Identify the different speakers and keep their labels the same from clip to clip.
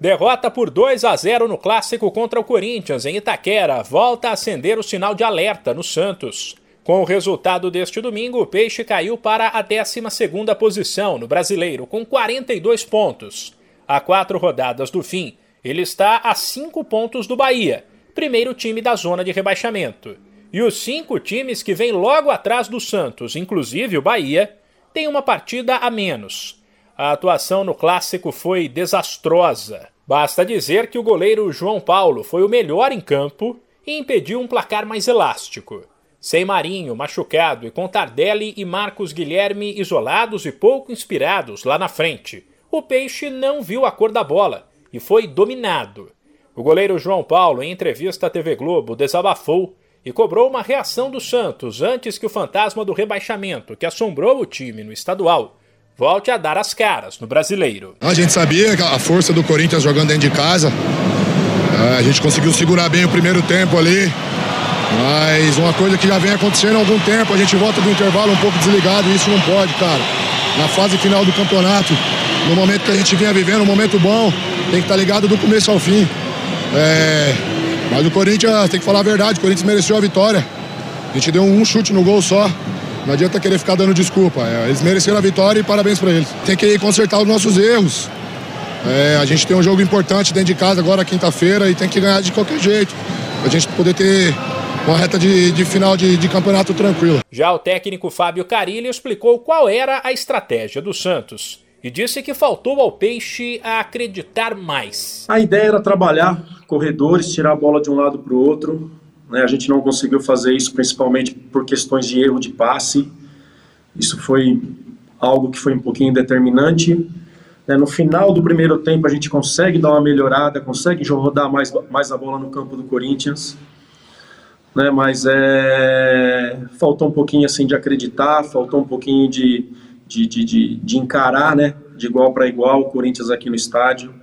Speaker 1: Derrota por 2 a 0 no clássico contra o Corinthians em Itaquera volta a acender o sinal de alerta no Santos. Com o resultado deste domingo, o Peixe caiu para a 12 posição no Brasileiro com 42 pontos. A quatro rodadas do fim, ele está a cinco pontos do Bahia, primeiro time da zona de rebaixamento. E os cinco times que vêm logo atrás do Santos, inclusive o Bahia, têm uma partida a menos. A atuação no clássico foi desastrosa. Basta dizer que o goleiro João Paulo foi o melhor em campo e impediu um placar mais elástico. Sem Marinho, machucado, e com Tardelli e Marcos Guilherme isolados e pouco inspirados lá na frente, o Peixe não viu a cor da bola e foi dominado. O goleiro João Paulo, em entrevista à TV Globo, desabafou e cobrou uma reação do Santos antes que o fantasma do rebaixamento, que assombrou o time no estadual, volte a dar as caras no brasileiro.
Speaker 2: A gente sabia que a força do Corinthians jogando dentro de casa. É, a gente conseguiu segurar bem o primeiro tempo ali. Mas uma coisa que já vem acontecendo há algum tempo, a gente volta do intervalo um pouco desligado e isso não pode, cara. Na fase final do campeonato, no momento que a gente vinha vivendo, um momento bom, tem que estar tá ligado do começo ao fim. É, mas o Corinthians, tem que falar a verdade, o Corinthians mereceu a vitória. A gente deu um chute no gol só. Não adianta querer ficar dando desculpa. É, eles mereceram a vitória e parabéns para eles. Tem que consertar os nossos erros. É, a gente tem um jogo importante dentro de casa agora, quinta-feira, e tem que ganhar de qualquer jeito. Pra gente poder ter uma reta de, de final de, de, campeonato tranquilo.
Speaker 1: Já o técnico Fábio Carilli explicou qual era a estratégia do Santos e disse que faltou ao Peixe a acreditar mais.
Speaker 3: A ideia era trabalhar corredores, tirar a bola de um lado para o outro, né? A gente não conseguiu fazer isso principalmente por questões de erro de passe. Isso foi algo que foi um pouquinho determinante. Né? No final do primeiro tempo a gente consegue dar uma melhorada, consegue rodar mais, mais a bola no campo do Corinthians. Né? Mas é... faltou um pouquinho assim de acreditar, faltou um pouquinho de, de, de, de, de encarar, né? de igual para igual o Corinthians aqui no estádio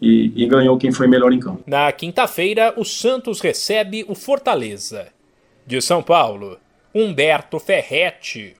Speaker 3: e, e ganhou quem foi melhor em campo.
Speaker 1: Na quinta-feira, o Santos recebe o Fortaleza. De São Paulo, Humberto Ferretti.